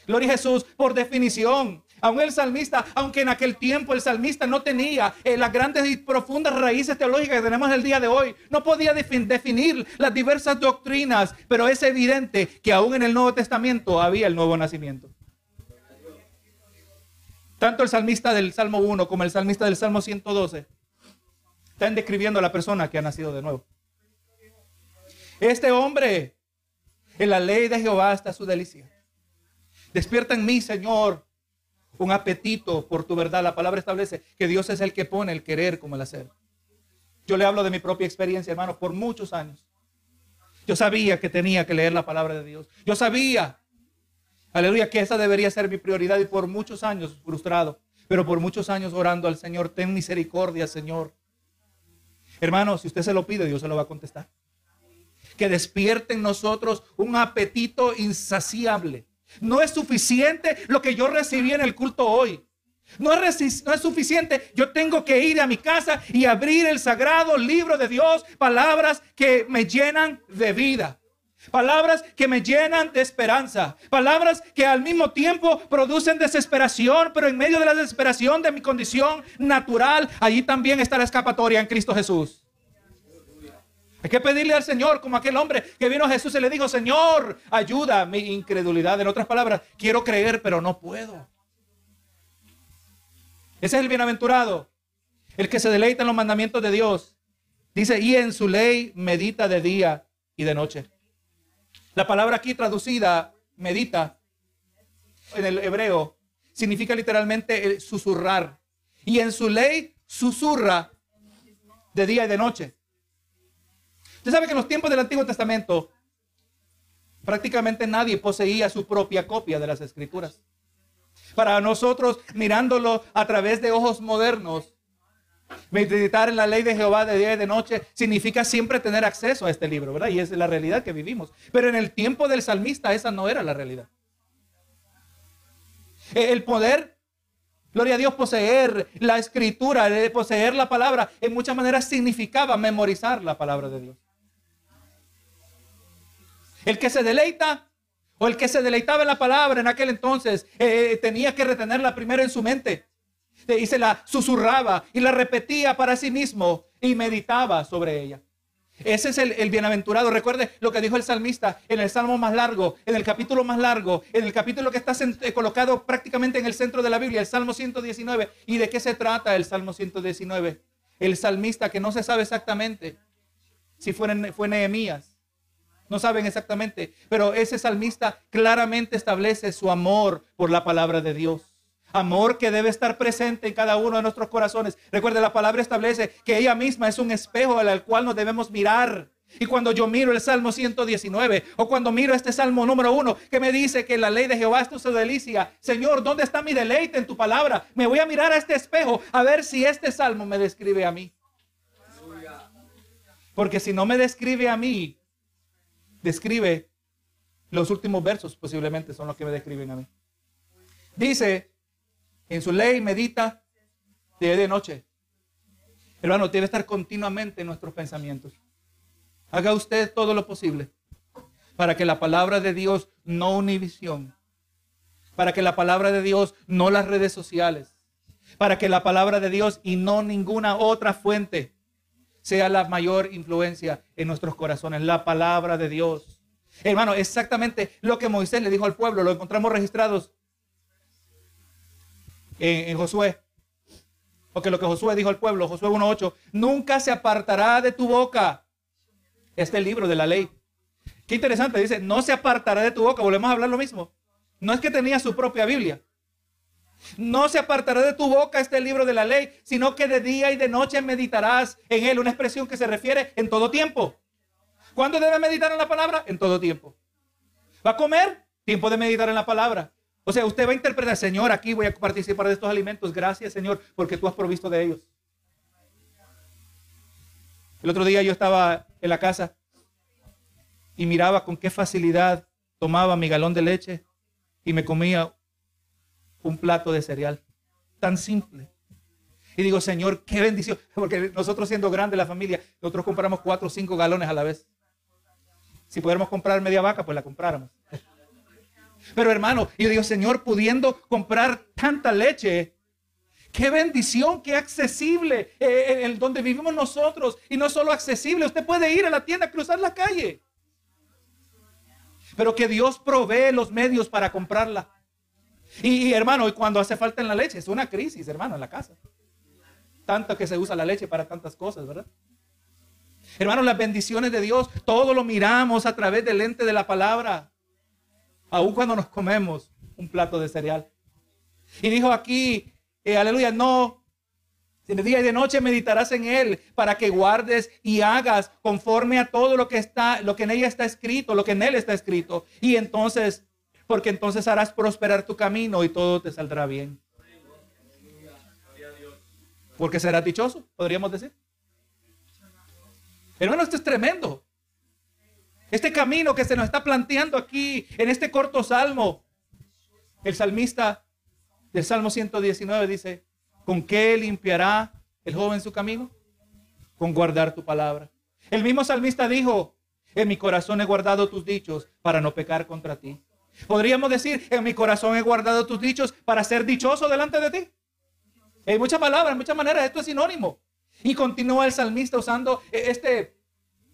Gloria a Jesús, por definición. Aún el salmista, aunque en aquel tiempo el salmista no tenía eh, las grandes y profundas raíces teológicas que tenemos el día de hoy, no podía definir las diversas doctrinas, pero es evidente que aún en el Nuevo Testamento había el nuevo nacimiento. Tanto el salmista del Salmo 1 como el salmista del Salmo 112 están describiendo a la persona que ha nacido de nuevo. Este hombre, en la ley de Jehová está su delicia. Despierta en mí, Señor, un apetito por tu verdad. La palabra establece que Dios es el que pone el querer como el hacer. Yo le hablo de mi propia experiencia, hermano, por muchos años. Yo sabía que tenía que leer la palabra de Dios. Yo sabía, aleluya, que esa debería ser mi prioridad y por muchos años frustrado, pero por muchos años orando al Señor, ten misericordia, Señor. Hermano, si usted se lo pide, Dios se lo va a contestar. que despierte en nosotros un apetito insaciable. No es suficiente lo que yo recibí en el culto hoy. No es, no es, suficiente. Yo tengo que ir a mi casa y abrir el sagrado libro de Dios, palabras que me llenan de vida. Palabras que me llenan de esperanza. Palabras que al mismo tiempo producen desesperación, pero en medio de la desesperación de mi condición natural, allí también está la escapatoria en Cristo Jesús. Hay que pedirle al Señor, como aquel hombre que vino a Jesús y le dijo, Señor, ayuda mi incredulidad. En otras palabras, quiero creer, pero no puedo. Ese es el bienaventurado, el que se deleita en los mandamientos de Dios. Dice, y en su ley medita de día y de noche. La palabra aquí traducida, medita, en el hebreo, significa literalmente susurrar. Y en su ley susurra de día y de noche. Usted sabe que en los tiempos del Antiguo Testamento prácticamente nadie poseía su propia copia de las escrituras. Para nosotros, mirándolo a través de ojos modernos, Meditar en la ley de Jehová de día y de noche significa siempre tener acceso a este libro, ¿verdad? Y es la realidad que vivimos. Pero en el tiempo del salmista esa no era la realidad. El poder, gloria a Dios, poseer la escritura, poseer la palabra, en muchas maneras significaba memorizar la palabra de Dios. El que se deleita o el que se deleitaba en la palabra en aquel entonces eh, tenía que retenerla primero en su mente y se la susurraba y la repetía para sí mismo y meditaba sobre ella. Ese es el, bienaventurado. Recuerde lo que dijo el salmista en el salmo más largo, en el capítulo más largo, en el capítulo que está eh, colocado prácticamente en el centro de la Biblia, el salmo 119. ¿Y de qué se trata el salmo 119? El salmista que no se sabe exactamente si fue, fue Nehemías. No saben exactamente, pero ese salmista claramente establece su amor por la palabra de Dios. Amor que debe estar presente en cada uno de nuestros corazones. Recuerde, la palabra establece que ella misma es un espejo al cual nos debemos mirar. Y cuando yo miro el Salmo 119 o cuando miro este Salmo número uno que me dice que la ley de Jehová es tu delicia, Señor, ¿dónde está mi deleite en tu palabra? Me voy a mirar a este espejo a ver si este Salmo me describe a mí. Porque si no me describe a mí, describe los últimos versos, posiblemente son los que me describen a mí. Dice, en su ley medita de de noche. Hermano, debe estar continuamente en nuestros pensamientos. Haga usted todo lo posible para que la palabra de Dios no univisión, para que la palabra de Dios no las redes sociales, para que la palabra de Dios y no ninguna otra fuente sea la mayor influencia en nuestros corazones, la palabra de Dios. Hermano, exactamente lo que Moisés le dijo al pueblo, lo encontramos registrados en, Josué. Porque lo que Josué dijo al pueblo, Josué 1.8, nunca se apartará de tu boca este libro de la ley. Qué interesante, dice, no se apartará de tu boca, volvemos a hablar lo mismo. No es que tenía su propia Biblia. No se apartará de tu boca este libro de la ley, sino que de día y de noche meditarás en él, una expresión que se refiere en todo tiempo. ¿Cuándo debe meditar en la palabra? En todo tiempo. ¿Va a comer? Tiempo de meditar en la palabra. O sea, usted va a interpretar, Señor, aquí voy a participar de estos alimentos. Gracias, Señor, porque tú has provisto de ellos. El otro día yo estaba en la casa y miraba con qué facilidad tomaba mi galón de leche y me comía un plato de cereal. Tan simple. Y digo, Señor, qué bendición. Porque nosotros siendo grande la familia, nosotros compramos cuatro o cinco galones a la vez. Si pudiéramos comprar media vaca, pues la compráramos. Pero hermano, yo digo, Señor, pudiendo comprar tanta leche, qué bendición, qué accesible eh, en donde vivimos nosotros. Y no solo accesible, usted puede ir a la tienda, cruzar la calle. Pero que Dios provee los medios para comprarla. Y, hermano, y cuando hace falta en la leche, es una crisis, hermano, en la casa. Tanto que se usa la leche para tantas cosas, ¿verdad? Hermano, las bendiciones de Dios, todo lo miramos a través del lente de la palabra aun cuando nos comemos un plato de cereal. Y dijo aquí, eh, aleluya, no, de día y de noche meditarás en él para que guardes y hagas conforme a todo lo que está, lo que en ella está escrito, lo que en él está escrito. Y entonces, porque entonces harás prosperar tu camino y todo te saldrá bien. Porque serás dichoso, podríamos decir. Hermano, esto es tremendo. Este camino que se nos está planteando aquí en este corto salmo. El salmista del Salmo 119 dice, ¿con qué limpiará el joven su camino? Con guardar tu palabra. El mismo salmista dijo, en mi corazón he guardado tus dichos para no pecar contra ti. Podríamos decir, en mi corazón he guardado tus dichos para ser dichoso delante de ti. Hay muchas palabras, muchas maneras, esto es sinónimo. Y continúa el salmista usando este,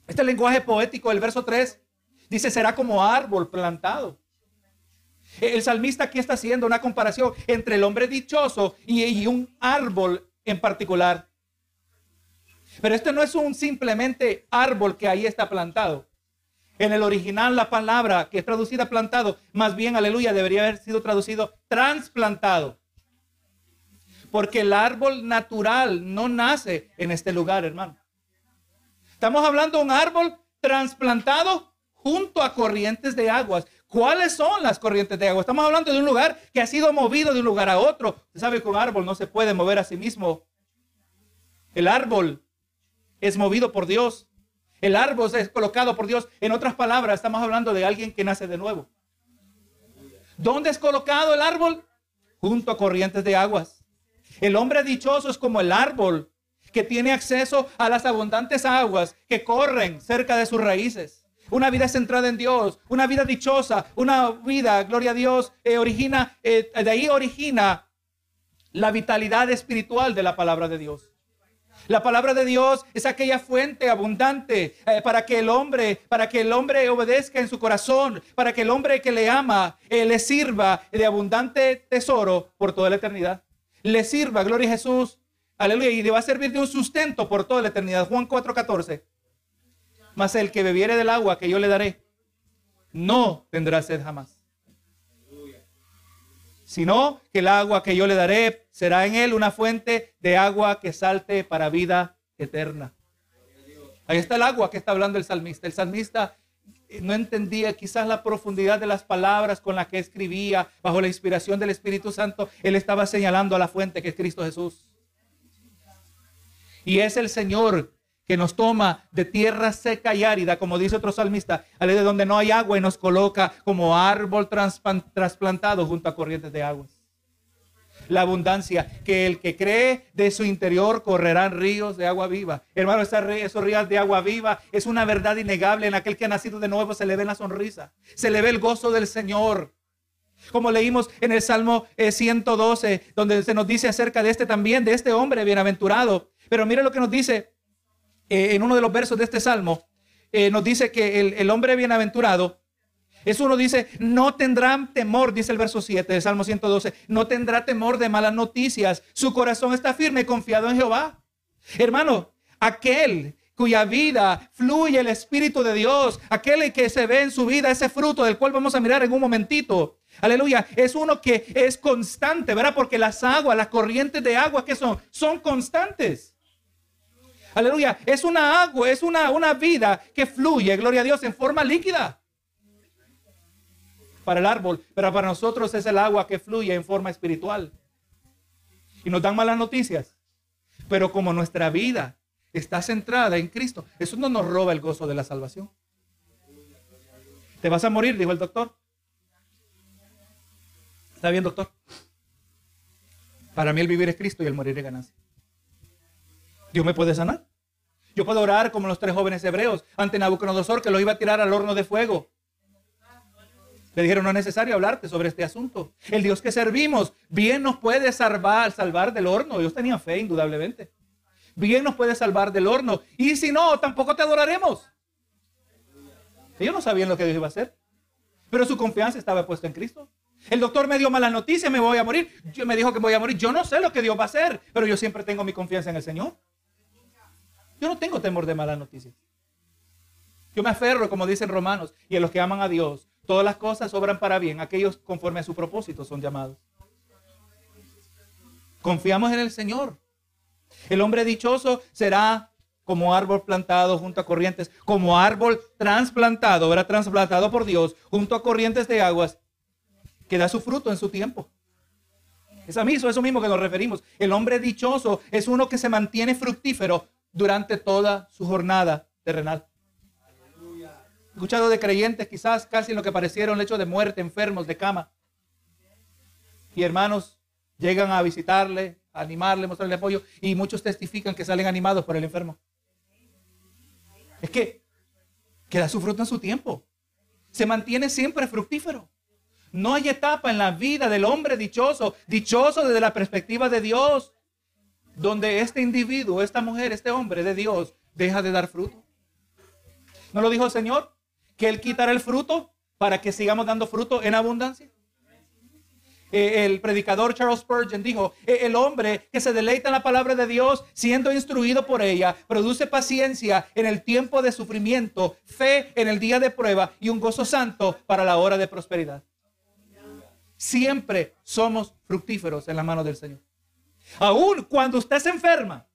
este lenguaje poético, el verso 3. Dice, será como árbol plantado. El salmista aquí está haciendo una comparación entre el hombre dichoso y, un árbol en particular. Pero este no es un simplemente árbol que ahí está plantado. En el original la palabra que es traducida plantado, más bien aleluya, debería haber sido traducido trasplantado. Porque el árbol natural no nace en este lugar, hermano. Estamos hablando de un árbol trasplantado junto a corrientes de aguas. ¿Cuáles son las corrientes de agua? Estamos hablando de un lugar que ha sido movido de un lugar a otro. Usted sabe que un árbol no se puede mover a sí mismo. El árbol es movido por Dios. El árbol es colocado por Dios. En otras palabras, estamos hablando de alguien que nace de nuevo. ¿Dónde es colocado el árbol? Junto a corrientes de aguas. El hombre dichoso es como el árbol que tiene acceso a las abundantes aguas que corren cerca de sus raíces. Una vida centrada en Dios, una vida dichosa, una vida, gloria a Dios, eh, origina, eh, de ahí origina la vitalidad espiritual de la palabra de Dios. La palabra de Dios es aquella fuente abundante eh, para que el hombre, para que el hombre obedezca en su corazón, para que el hombre que le ama le sirva de abundante tesoro por toda la eternidad. Le sirva, gloria a Jesús, aleluya, y le va a servir de un sustento por toda la eternidad. Juan 4:14. Mas el que bebiere del agua que yo le daré, no tendrá sed jamás sino que el agua que yo le daré será en él una fuente de agua que salte para vida eterna. Ahí está el agua que está hablando el salmista. El salmista eh, no entendía quizás la profundidad de las palabras con las que escribía bajo la inspiración del Espíritu Santo. Él estaba señalando a la fuente que es Cristo Jesús. Y es el Señor que nos toma de tierra seca y árida, como dice otro salmista, de donde no hay agua y nos coloca como árbol trasplantado junto a corrientes de aguas. La abundancia, que el que cree de su interior correrán ríos de agua viva. Hermano, esos ríos de agua viva es una verdad innegable. En aquel que ha nacido de nuevo se le ve la sonrisa, se le ve el gozo del Señor. Como leímos en el Salmo 112, eh, donde se nos dice acerca de este también, de este hombre bienaventurado. Pero mire lo que nos dice eh, en uno de los versos de este salmo, eh, nos dice que el, hombre bienaventurado, es uno dice, no tendrán temor, dice el verso 7 del Salmo 112, no tendrá temor de malas noticias, su corazón está firme confiado en Jehová. Hermano, aquel cuya vida fluye el Espíritu de Dios, aquel que se ve en su vida ese fruto del cual vamos a mirar en un momentito. Aleluya, es uno que es constante, ¿verdad? Porque las aguas, las corrientes de agua que son, son constantes. Aleluya. Es una agua, es una, una vida que fluye, gloria a Dios, en forma líquida. Para el árbol, pero para nosotros es el agua que fluye en forma espiritual. Y nos dan malas noticias. Pero como nuestra vida está centrada en Cristo, eso no nos roba el gozo de la salvación. Te vas a morir, dijo el doctor. ¿Está bien, doctor? Para mí el vivir es Cristo y el morir es ganancia. Dios me puede sanar. Yo puedo orar como los tres jóvenes hebreos ante Nabucodonosor que lo iba a tirar al horno de fuego. Le dijeron, no es necesario hablarte sobre este asunto. El Dios que servimos bien nos puede salvar, salvar del horno. Ellos tenían fe, indudablemente. Bien nos puede salvar del horno. Y si no, tampoco te adoraremos. Ellos no sabían lo que Dios iba a hacer. Pero su confianza estaba puesta en Cristo. El doctor me dio mala noticia, me voy a morir. Yo me dijo que voy a morir. Yo no sé lo que Dios va a hacer, pero yo siempre tengo mi confianza en el Señor. Yo no tengo temor de malas noticias. Yo me aferro, como dicen Romanos, y a los que aman a Dios, todas las cosas obran para bien. Aquellos conforme a su propósito son llamados. Confiamos en el Señor. El hombre dichoso será como árbol plantado junto a corrientes, como árbol trasplantado, era trasplantado por Dios junto a corrientes de aguas, que da su fruto en su tiempo. Es a eso, eso mismo que nos referimos. El hombre dichoso es uno que se mantiene fructífero durante toda su jornada terrenal. escuchado de creyentes quizás casi en lo que parecieron hecho de muerte, enfermos, de cama. Y hermanos llegan a visitarle, a animarle, mostrarle apoyo y muchos testifican que salen animados por el enfermo. Es que, que da su fruto en su tiempo. Se mantiene siempre fructífero. No hay etapa en la vida del hombre dichoso, dichoso desde la perspectiva de Dios, donde este individuo, esta mujer, este hombre de Dios deja de dar fruto. ¿No lo dijo el Señor? Que Él quitará el fruto para que sigamos dando fruto en abundancia. Eh, el predicador Charles Spurgeon dijo, eh, el hombre que se deleita en la palabra de Dios, siendo instruido por ella, produce paciencia en el tiempo de sufrimiento, fe en el día de prueba y un gozo santo para la hora de prosperidad. Siempre somos fructíferos en la mano del Señor. Aún cuando usted se enferma,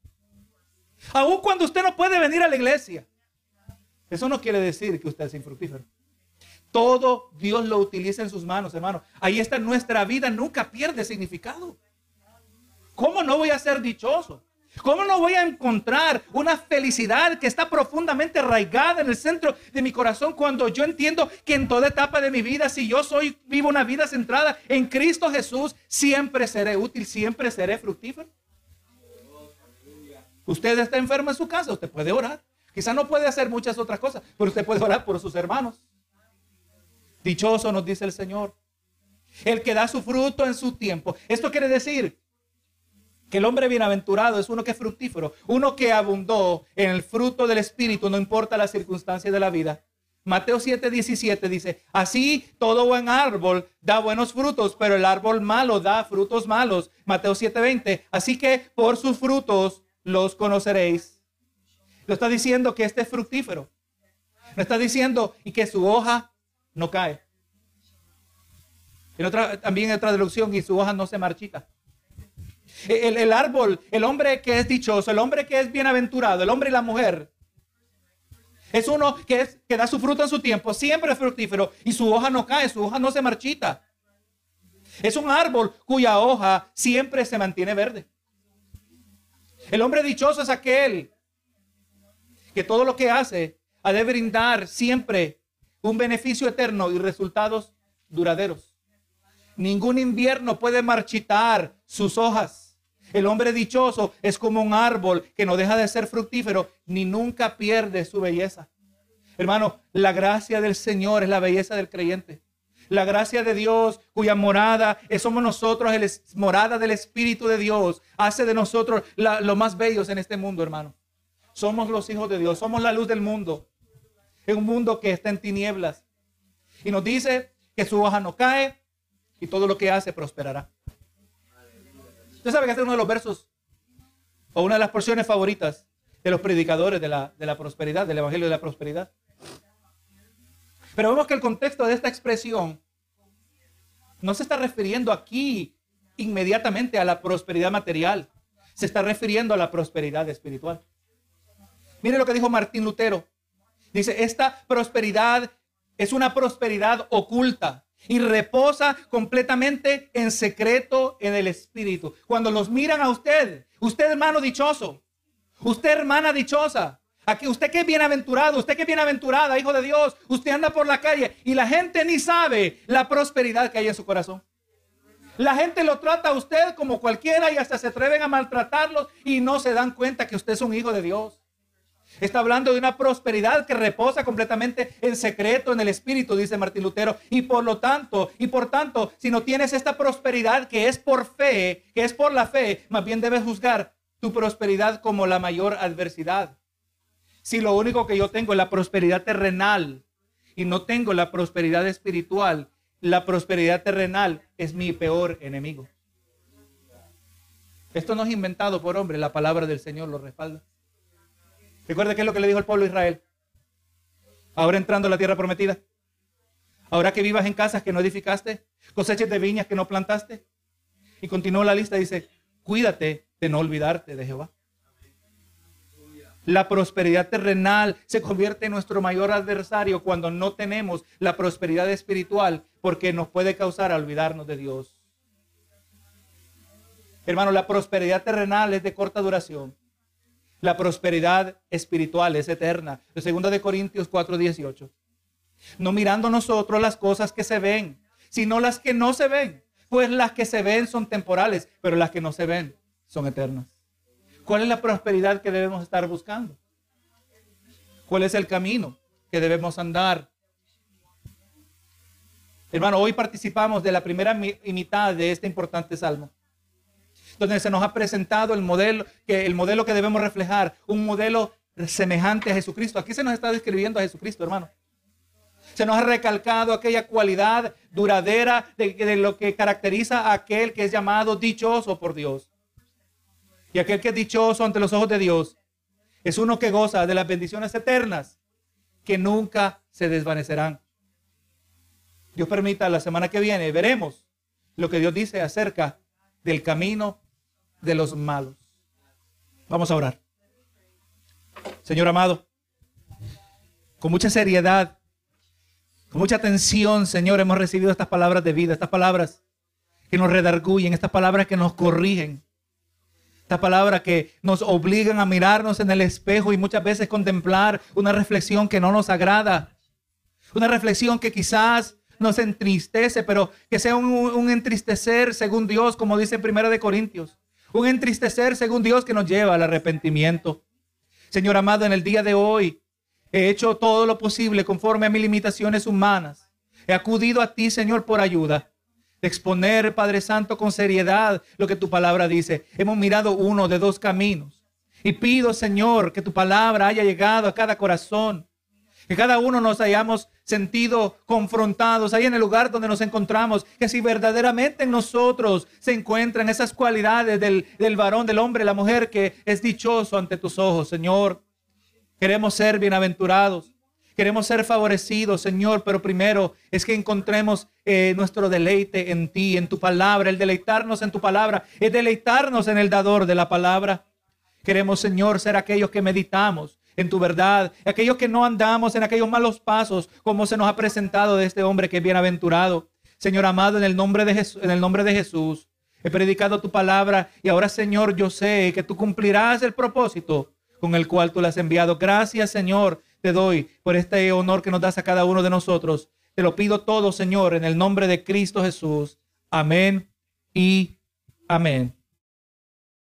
aún cuando usted no puede venir a la iglesia, eso no quiere decir que usted es infructífero. Todo Dios lo utiliza en sus manos, hermano. Ahí está nuestra vida, nunca pierde significado. ¿Cómo no voy a ser dichoso? ¿Cómo no voy a encontrar una felicidad que está profundamente arraigada en el centro de mi corazón cuando yo entiendo que en toda etapa de mi vida, si yo soy vivo una vida centrada en Cristo Jesús, siempre seré útil, siempre seré fructífero? Usted está enfermo en su casa, usted puede orar. Quizá no puede hacer muchas otras cosas, pero usted puede orar por sus hermanos. Dichoso nos dice el Señor. El que da su fruto en su tiempo. Esto quiere decir que el hombre bienaventurado es uno que es fructífero, uno que abundó en el fruto del Espíritu, no importa las circunstancias de la vida. Mateo 7, 17 dice, así todo buen árbol da buenos frutos, pero el árbol malo da frutos malos. Mateo 7, 20, así que por sus frutos los conoceréis. Lo está diciendo que este es fructífero. Lo está diciendo y que su hoja no cae. En otra, también en otra traducción, y su hoja no se marchita. El, el, árbol, el hombre que es dichoso, el hombre que es bienaventurado, el hombre y la mujer, es uno que, es, que da su fruto en su tiempo, siempre es fructífero y su hoja no cae, su hoja no se marchita. Es un árbol cuya hoja siempre se mantiene verde. El hombre dichoso es aquel que todo lo que hace ha de brindar siempre un beneficio eterno y resultados duraderos. Ningún invierno puede marchitar sus hojas. El hombre dichoso es como un árbol que no deja de ser fructífero ni nunca pierde su belleza. Hermano, la gracia del Señor es la belleza del creyente. La gracia de Dios, cuya morada somos nosotros, el morada del Espíritu de Dios, hace de nosotros lo más bellos en este mundo, hermano. Somos los hijos de Dios, somos la luz del mundo en un mundo que está en tinieblas. Y nos dice que su hoja no cae y todo lo que hace prosperará. Usted sabe que este es uno de los versos o una de las porciones favoritas de los predicadores de la, de la prosperidad, del Evangelio de la Prosperidad. Pero vemos que el contexto de esta expresión no se está refiriendo aquí inmediatamente a la prosperidad material, se está refiriendo a la prosperidad espiritual. Mire lo que dijo Martín Lutero Dice, esta prosperidad es una prosperidad oculta y reposa completamente en secreto en el Espíritu. Cuando los miran a usted, usted hermano dichoso, usted hermana dichosa, aquí usted que es bienaventurado, usted que es bienaventurada, hijo de Dios, usted anda por la calle y la gente ni sabe la prosperidad que hay en su corazón. La gente lo trata a usted como cualquiera y hasta se atreven a maltratarlos y no se dan cuenta que usted es un hijo de Dios. Está hablando de una prosperidad que reposa completamente en secreto en el Espíritu, dice Martín Lutero. Y por lo tanto, y por tanto, si no tienes esta prosperidad que es por fe, que es por la fe, más bien debes juzgar tu prosperidad como la mayor adversidad. Si lo único que yo tengo es la prosperidad terrenal y no tengo la prosperidad espiritual, la prosperidad terrenal es mi peor enemigo. Esto no es inventado por hombre, la palabra del Señor lo respalda. Recuerda qué es lo que le dijo el pueblo de Israel. Ahora entrando a la tierra prometida. Ahora que vivas en casas que no edificaste, coseches de viñas que no plantaste. Y continúa la lista, dice, cuídate de no olvidarte de Jehová. La prosperidad terrenal se convierte en nuestro mayor adversario cuando no tenemos la prosperidad espiritual porque nos puede causar olvidarnos de Dios. Hermano, la prosperidad terrenal es de corta duración. La prosperidad espiritual es eterna. 2 de Corintios 4:18. No mirando nosotros las cosas que se ven, sino las que no se ven. Pues las que se ven son temporales, pero las que no se ven son eternas. ¿Cuál es la prosperidad que debemos estar buscando? ¿Cuál es el camino que debemos andar? Hermano, hoy participamos de la primera mitad de este importante salmo, donde se nos ha presentado el modelo que, el modelo que debemos reflejar, un modelo semejante a Jesucristo. Aquí se nos está describiendo a Jesucristo, hermano. Se nos ha recalcado aquella cualidad duradera de, de, lo que caracteriza a aquel que es llamado dichoso por Dios. Y aquel que es dichoso ante los ojos de Dios es uno que goza de las bendiciones eternas que nunca se desvanecerán. Dios permita la semana que viene, veremos lo que Dios dice acerca del camino de los malos. Vamos a orar. Señor amado, con mucha seriedad, con mucha atención, Señor, hemos recibido estas palabras de vida, estas palabras que nos redarguyen, estas palabras que nos corrigen, estas palabras que nos obligan a mirarnos en el espejo y muchas veces contemplar una reflexión que no nos agrada, una reflexión que quizás nos entristece, pero que sea un, entristecer según Dios, como dice en Primera de Corintios, un entristecer según Dios que nos lleva al arrepentimiento. Señor amado, en el día de hoy he hecho todo lo posible conforme a mis limitaciones humanas. He acudido a ti, Señor, por ayuda. De exponer, Padre Santo, con seriedad lo que tu palabra dice. Hemos mirado uno de dos caminos. Y pido, Señor, que tu palabra haya llegado a cada corazón. Que cada uno nos hayamos sentido confrontados ahí en el lugar donde nos encontramos. Que si verdaderamente en nosotros se encuentran esas cualidades del, del varón, del hombre, la mujer que es dichoso ante tus ojos, Señor. Queremos ser bienaventurados. Queremos ser favorecidos, Señor, pero primero es que encontremos eh, nuestro deleite en ti, en tu palabra. El deleitarnos en tu palabra es deleitarnos en el dador de la palabra. Queremos, Señor, ser aquellos que meditamos en tu verdad, aquellos que no andamos en aquellos malos pasos como se nos ha presentado de este hombre que es bienaventurado. Señor amado, en el nombre de Jesús, en el nombre de Jesús, he predicado tu palabra y ahora, Señor, yo sé que tú cumplirás el propósito con el cual tú la has enviado. Gracias, Señor, te doy por este honor que nos das a cada uno de nosotros. Te lo pido todo, Señor, en el nombre de Cristo Jesús. Amén y amén.